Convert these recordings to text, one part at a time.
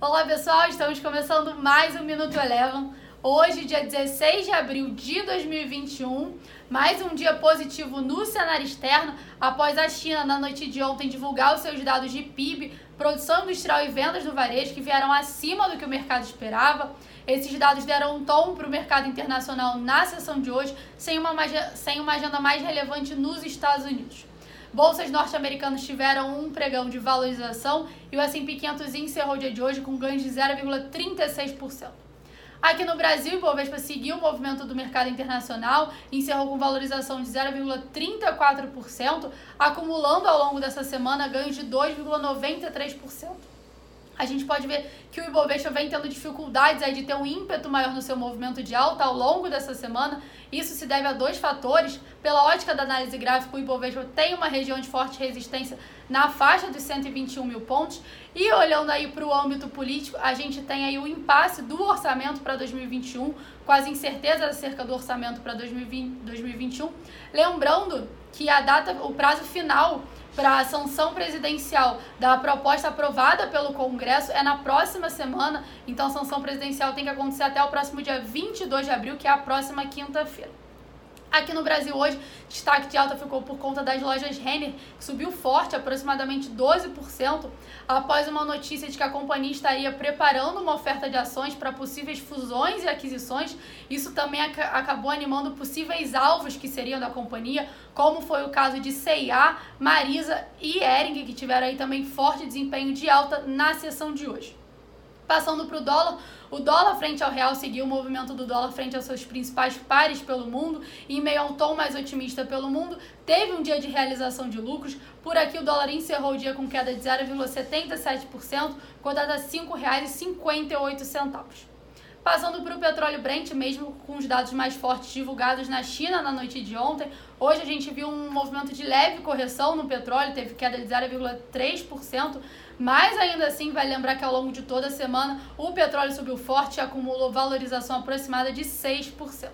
Olá pessoal, estamos começando mais um Minuto Eleven. Hoje, dia 16 de abril de 2021, mais um dia positivo no cenário externo, após a China, na noite de ontem, divulgar os seus dados de PIB, produção industrial e vendas no varejo, que vieram acima do que o mercado esperava. Esses dados deram um tom para o mercado internacional na sessão de hoje, sem uma, sem uma agenda mais relevante nos Estados Unidos. Bolsas norte-americanas tiveram um pregão de valorização e o S&P 500 encerrou o dia de hoje com ganhos de 0,36%. Aqui no Brasil, o Ibovespa seguiu o movimento do mercado internacional encerrou com valorização de 0,34%, acumulando ao longo dessa semana ganhos de 2,93% a gente pode ver que o Ibovespa vem tendo dificuldades aí de ter um ímpeto maior no seu movimento de alta ao longo dessa semana. Isso se deve a dois fatores. Pela ótica da análise gráfica, o Ibovespa tem uma região de forte resistência na faixa dos 121 mil pontos. E olhando aí para o âmbito político, a gente tem aí o impasse do orçamento para 2021, com as incertezas acerca do orçamento para 2021. Lembrando que a data, o prazo final para a sanção presidencial da proposta aprovada pelo Congresso é na próxima semana, então a sanção presidencial tem que acontecer até o próximo dia 22 de abril, que é a próxima quinta-feira. Aqui no Brasil hoje, destaque de alta ficou por conta das lojas Renner, que subiu forte, aproximadamente 12%, após uma notícia de que a companhia estaria preparando uma oferta de ações para possíveis fusões e aquisições. Isso também ac acabou animando possíveis alvos que seriam da companhia, como foi o caso de C&A, Marisa e Ering, que tiveram aí também forte desempenho de alta na sessão de hoje. Passando para o dólar, o dólar frente ao real seguiu o movimento do dólar frente aos seus principais pares pelo mundo e em meio a um tom mais otimista pelo mundo, teve um dia de realização de lucros. Por aqui o dólar encerrou o dia com queda de 0,77%, cotada a R$ 5,58. Passando para o petróleo Brent, mesmo com os dados mais fortes divulgados na China na noite de ontem, hoje a gente viu um movimento de leve correção no petróleo, teve queda de 0,3%, mas ainda assim vai lembrar que ao longo de toda a semana o petróleo subiu forte e acumulou valorização aproximada de 6%.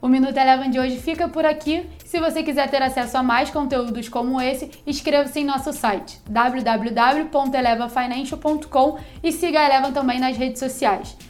O Minuto Eleven de hoje fica por aqui. Se você quiser ter acesso a mais conteúdos como esse, inscreva-se em nosso site www.elevafinancial.com e siga a Eleven também nas redes sociais.